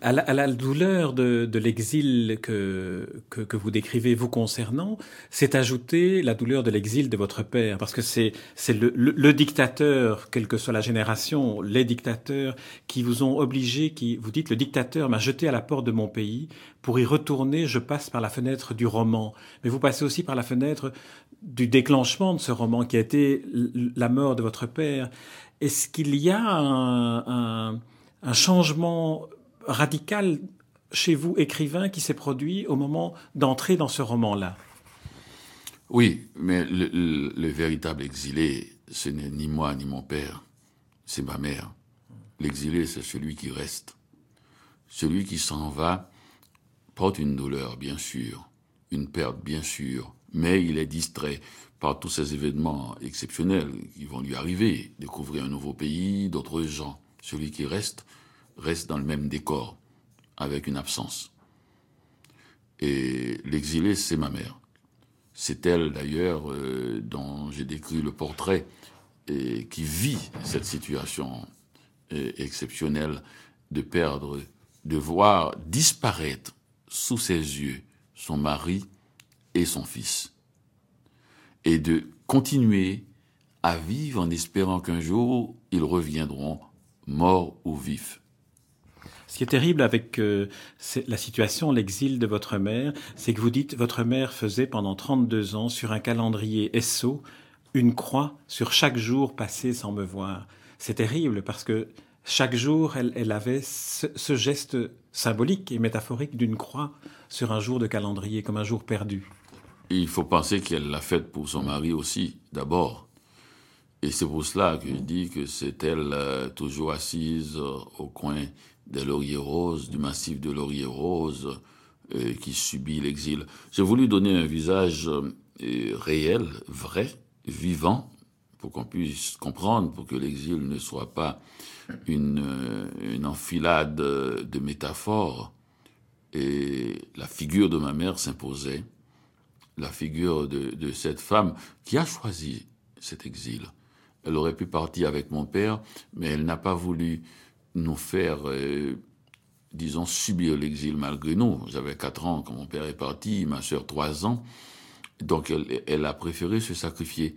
À la, douleur de, l'exil que, que, vous décrivez vous concernant, s'est ajoutée la douleur de l'exil de votre père, parce que c'est le, le, dictateur, quelle que soit la génération, les dictateurs qui vous ont obligé, qui vous dites le dictateur m'a jeté à la porte de mon pays, pour y retourner, je passe par la fenêtre du roman, mais vous passez aussi par la fenêtre du déclenchement de ce roman qui a été la mort de votre père. Est-ce qu'il y a un, un changement radical chez vous, écrivain, qui s'est produit au moment d'entrer dans ce roman-là? Oui, mais le, véritable exilé, ce n'est ni moi ni mon père, c'est ma mère. L'exilé, c'est celui qui reste. Celui qui s'en va porte une douleur, bien sûr, une perte, bien sûr, mais il est distrait par tous ces événements exceptionnels qui vont lui arriver, découvrir un nouveau pays, d'autres gens. Celui qui reste reste dans le même décor, avec une absence. Et l'exilé, c'est ma mère. C'est elle, d'ailleurs, euh, dont j'ai décrit le portrait, qui vit cette situation euh, exceptionnelle de perdre, de voir disparaître sous ses yeux son mari et son fils, et de continuer à vivre en espérant qu'un jour ils reviendront morts ou vifs. Ce qui est terrible avec euh, la situation, l'exil de votre mère, c'est que vous dites votre mère faisait pendant 32 ans sur un calendrier SO une croix sur chaque jour passé sans me voir. C'est terrible parce que chaque jour, elle, avait ce, geste symbolique et métaphorique d'une croix sur un jour de calendrier, comme un jour perdu. Il faut penser qu'elle l'a faite pour son mari aussi, d'abord. Et c'est pour cela que je dis que c'est elle euh, toujours assise euh, au coin des lauriers roses, du massif de lauriers roses, euh, qui subit l'exil. J'ai voulu donner un visage réel, vrai, vivant, pour qu'on puisse comprendre, pour que l'exil ne soit pas une, une enfilade de métaphores. Et la figure de ma mère s'imposait, la figure de cette femme qui a choisi cet exil. Elle aurait pu partir avec mon père, mais elle n'a pas voulu nous faire, euh, disons, subir l'exil malgré nous. J'avais quatre ans quand mon père est parti, ma sœur trois ans. Donc elle, elle, a préféré se sacrifier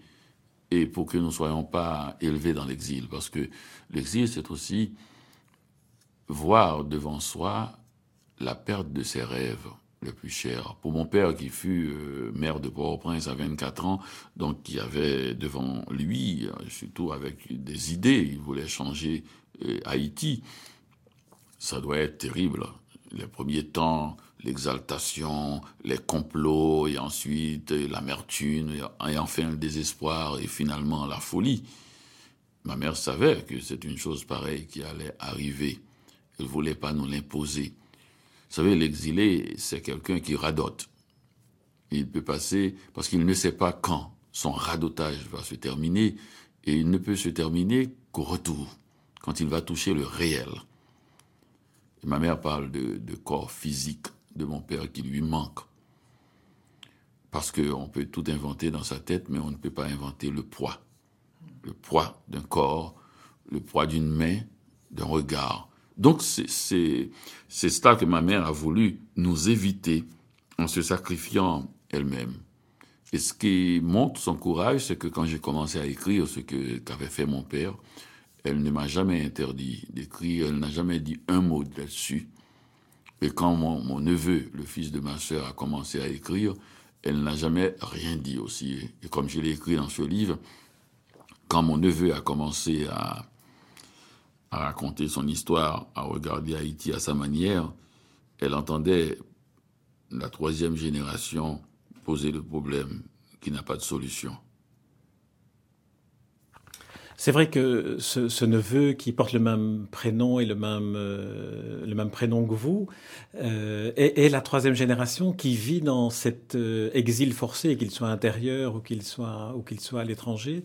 et pour que nous ne soyons pas élevés dans l'exil. Parce que l'exil, c'est aussi voir devant soi la perte de ses rêves les plus chers. Pour mon père qui fut euh, maire de Port-au-Prince à 24 ans, donc qui avait devant lui, euh, surtout avec des idées, il voulait changer Haïti, ça doit être terrible. Les premiers temps, l'exaltation, les complots, et ensuite l'amertume, et enfin le désespoir, et finalement la folie. Ma mère savait que c'est une chose pareille qui allait arriver. Elle voulait pas nous l'imposer. Vous savez, l'exilé, c'est quelqu'un qui radote. Il peut passer, parce qu'il ne sait pas quand son radotage va se terminer, et il ne peut se terminer qu'au retour quand il va toucher le réel. ma mère parle de, corps physique de mon père qui lui manque. Parce qu'on peut tout inventer dans sa tête, mais on ne peut pas inventer le poids. Le poids d'un corps, le poids d'une main, d'un regard. Donc c'est cela que ma mère a voulu nous éviter en se sacrifiant elle-même. Et ce qui montre son courage, c'est que quand j'ai commencé à écrire ce qu'avait fait mon père, elle ne m'a jamais interdit d'écrire, elle n'a jamais dit un mot là-dessus. Et quand mon, neveu, le fils de ma sœur, a commencé à écrire, elle n'a jamais rien dit aussi. Et comme je l'ai écrit dans ce livre, quand mon neveu a commencé à, à raconter son histoire, à regarder Haïti à sa manière, elle entendait la troisième génération poser le problème qui n'a pas de solution. C'est vrai que ce, neveu qui porte le même prénom et le même, euh, le même prénom que vous euh, est, la troisième génération qui vit dans cet euh, exil forcé, qu'il soit intérieur ou qu'il soit, ou soit à l'étranger.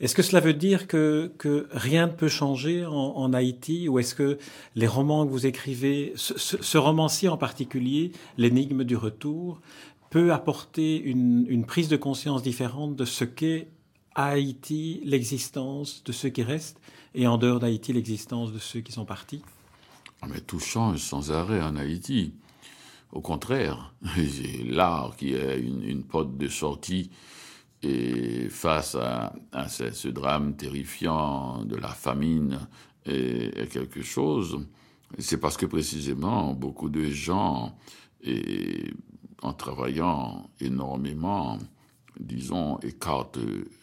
Est-ce que cela veut dire que, que rien ne peut changer en, Haïti ou est-ce que les romans que vous écrivez, ce, ce romancier en particulier, L'énigme du retour, peut apporter une, une prise de conscience différente de ce qu'est à Haïti l'existence de ceux qui restent et en dehors d'Haïti l'existence de ceux qui sont partis Ah, mais tout change sans arrêt en Haïti. Au contraire, l'art qui est une, porte de sortie et face à, ce, drame terrifiant de la famine est, quelque chose. C'est parce que précisément beaucoup de gens, et, en travaillant énormément, disons, écartent,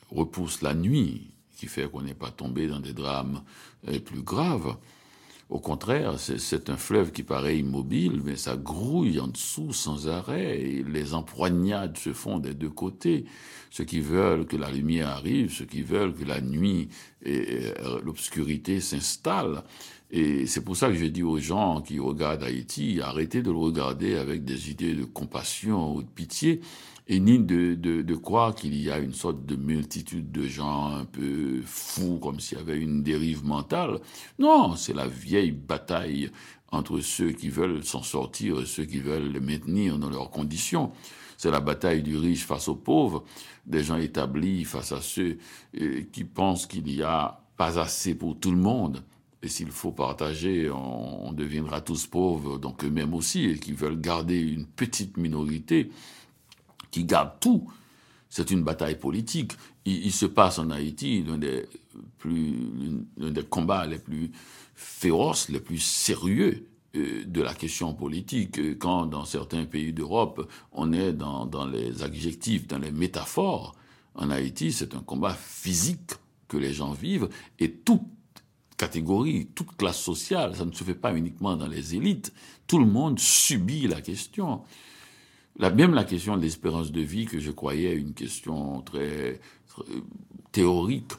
repoussent la nuit, qui fait qu'on n'est pas tombé dans des drames euh, plus graves. Au contraire, c'est un fleuve qui paraît immobile, mais ça grouille en dessous sans arrêt. Les empoignades se font des deux côtés. Ceux qui veulent que la lumière arrive, ceux qui veulent que la nuit et l'obscurité s'installe. Et c'est pour ça que je dis aux gens qui regardent Haïti, arrêtez de le regarder avec des idées de compassion ou de pitié et ni de, de, de croire qu'il y a une sorte de multitude de gens un peu fous, comme s'il y avait une dérive mentale. Non, c'est la vieille bataille entre ceux qui veulent s'en sortir et ceux qui veulent les maintenir dans leurs conditions. C'est la bataille du riche face aux pauvres, des gens établis face à ceux qui pensent qu'il n'y a pas assez pour tout le monde. Et s'il faut partager, on, deviendra tous pauvres, donc eux-mêmes aussi, et qui veulent garder une petite minorité qui garde tout. C'est une bataille politique. Il, se passe en Haïti l'un des, des combats les plus féroces, les plus sérieux euh, de la question politique, quand dans certains pays d'Europe, on est dans, dans les adjectifs, dans les métaphores. En Haïti, c'est un combat physique que les gens vivent et toute catégorie, toute classe sociale, ça ne se fait pas uniquement dans les élites, tout le monde subit la question. La, même la question de l'espérance de vie, que je croyais une question très, théorique,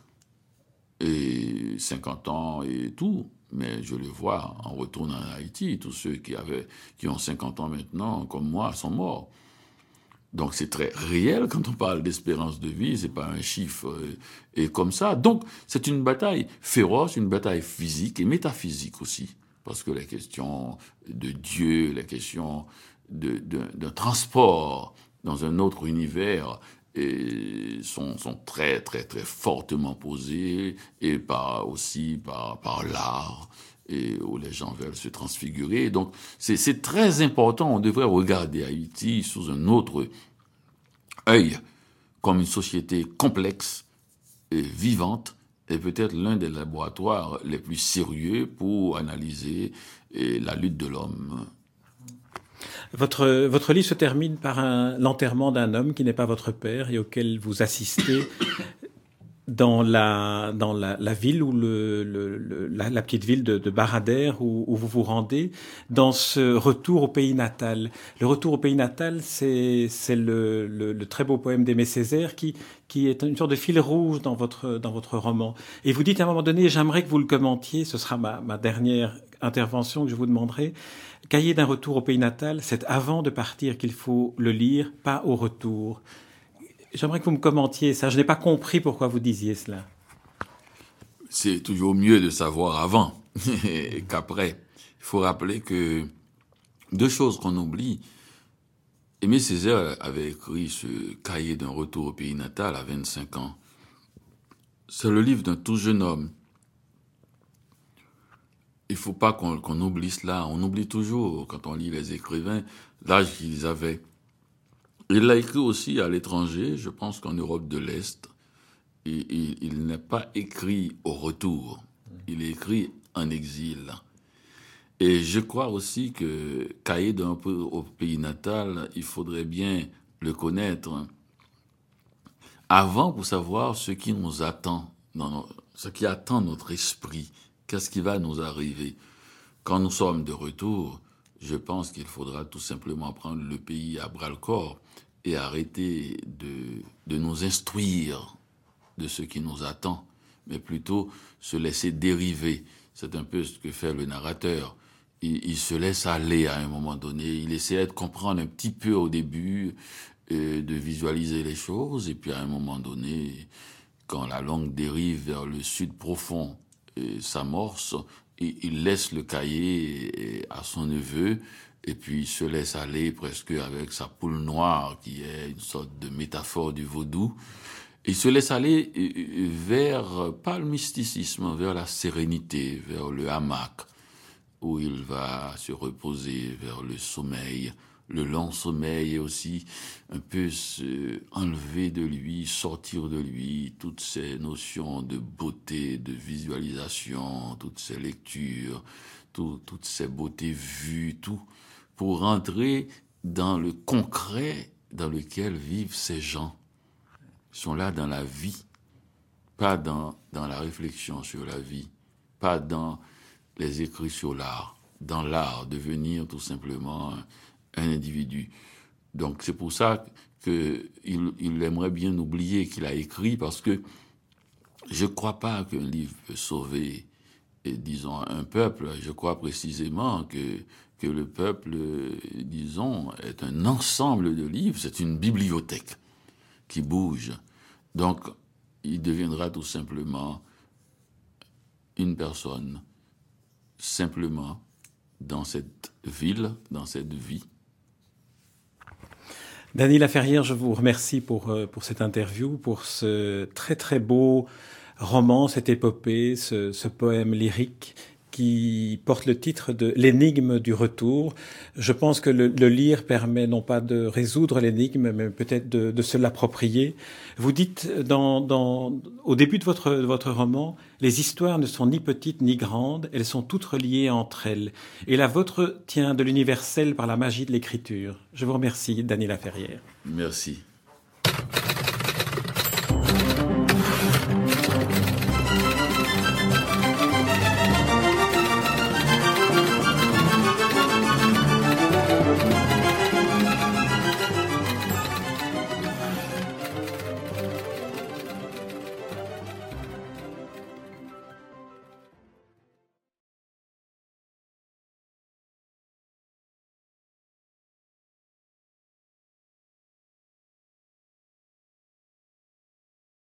et 50 ans et tout, mais je le vois en retournant en Haïti, tous ceux qui, avaient, qui ont 50 ans maintenant, comme moi, sont morts. Donc c'est très réel quand on parle d'espérance de vie, c'est pas un chiffre euh, et comme ça. Donc c'est une bataille féroce, une bataille physique et métaphysique aussi, parce que les questions de Dieu, les questions d'un transport dans un autre univers et sont, très très très fortement posés et par aussi par, par l'art et où les gens veulent se transfigurer. Donc c'est très important, on devrait regarder Haïti sous un autre œil, comme une société complexe et vivante, et peut-être l'un des laboratoires les plus sérieux pour analyser la lutte de l'homme votre, votre livre se termine par l'enterrement d'un homme qui n'est pas votre père et auquel vous assistez dans la dans la, ville ou le, le, la, petite ville de, de Barader où, où, vous vous rendez dans ce retour au pays natal. Le retour au pays natal, c'est c'est le, le, très beau poème d'Aimé Césaire qui qui est une sorte de fil rouge dans votre dans votre roman. Et vous dites à un moment donné, j'aimerais que vous le commentiez. Ce sera ma, ma dernière intervention que je vous demanderai. Cahier d'un retour au pays natal, c'est avant de partir qu'il faut le lire, pas au retour. J'aimerais que vous me commentiez ça. Je n'ai pas compris pourquoi vous disiez cela. C'est toujours mieux de savoir avant qu'après. Il faut rappeler que deux choses qu'on oublie. Aimé Césaire avait écrit ce cahier d'un retour au pays natal à 25 ans. C'est le livre d'un tout jeune homme il faut pas qu'on oublie cela. On oublie toujours, quand on lit les écrivains, l'âge qu'ils avaient. Il l'a écrit aussi à l'étranger, je pense qu'en Europe de l'Est. Il, il n'est pas écrit au retour, il écrit en exil. Et je crois aussi que cahier d'un peu au pays natal, il faudrait bien le connaître avant pour savoir ce qui nous attend, ce qui attend notre esprit Qu'est-ce qui va nous arriver? Quand nous sommes de retour, je pense qu'il faudra tout simplement prendre le pays à bras le corps et arrêter de, de nous instruire de ce qui nous attend, mais plutôt se laisser dériver. C'est un peu ce que fait le narrateur. Il, se laisse aller à un moment donné, il essaie de comprendre un petit peu au début, euh, de visualiser les choses, et puis à un moment donné, quand la langue dérive vers le sud profond, s'amorce, il laisse le cahier à son neveu, et puis il se laisse aller presque avec sa poule noire, qui est une sorte de métaphore du vaudou. Il se laisse aller vers, pas le mysticisme, vers la sérénité, vers le hamac, où il va se reposer vers le sommeil, le long sommeil et aussi un peu se enlever de lui, sortir de lui toutes ces notions de beauté, de visualisation, toutes ces lectures, toutes ces beautés vues, tout, pour rentrer dans le concret dans lequel vivent ces gens. Ils sont là dans la vie, pas dans, dans la réflexion sur la vie, pas dans les écrits sur l'art, dans l'art, devenir tout simplement un individu. Donc c'est pour ça qu'il il aimerait bien oublier qu'il a écrit, parce que je ne crois pas qu'un livre peut sauver, disons, un peuple. Je crois précisément que, que le peuple, disons, est un ensemble de livres, c'est une bibliothèque qui bouge. Donc, il deviendra tout simplement une personne, simplement, dans cette ville, dans cette vie, Dany Laferrière, je vous remercie pour, euh, pour cette interview, pour ce très très beau roman, cette épopée, ce, ce poème lyrique qui porte le titre de L'énigme du retour. Je pense que le, lire permet non pas de résoudre l'énigme, mais peut-être de, se l'approprier. Vous dites au début de votre, de votre roman, les histoires ne sont ni petites ni grandes, elles sont toutes reliées entre elles. Et la vôtre tient de l'universel par la magie de l'écriture. Je vous remercie, Daniela Ferrière. Merci.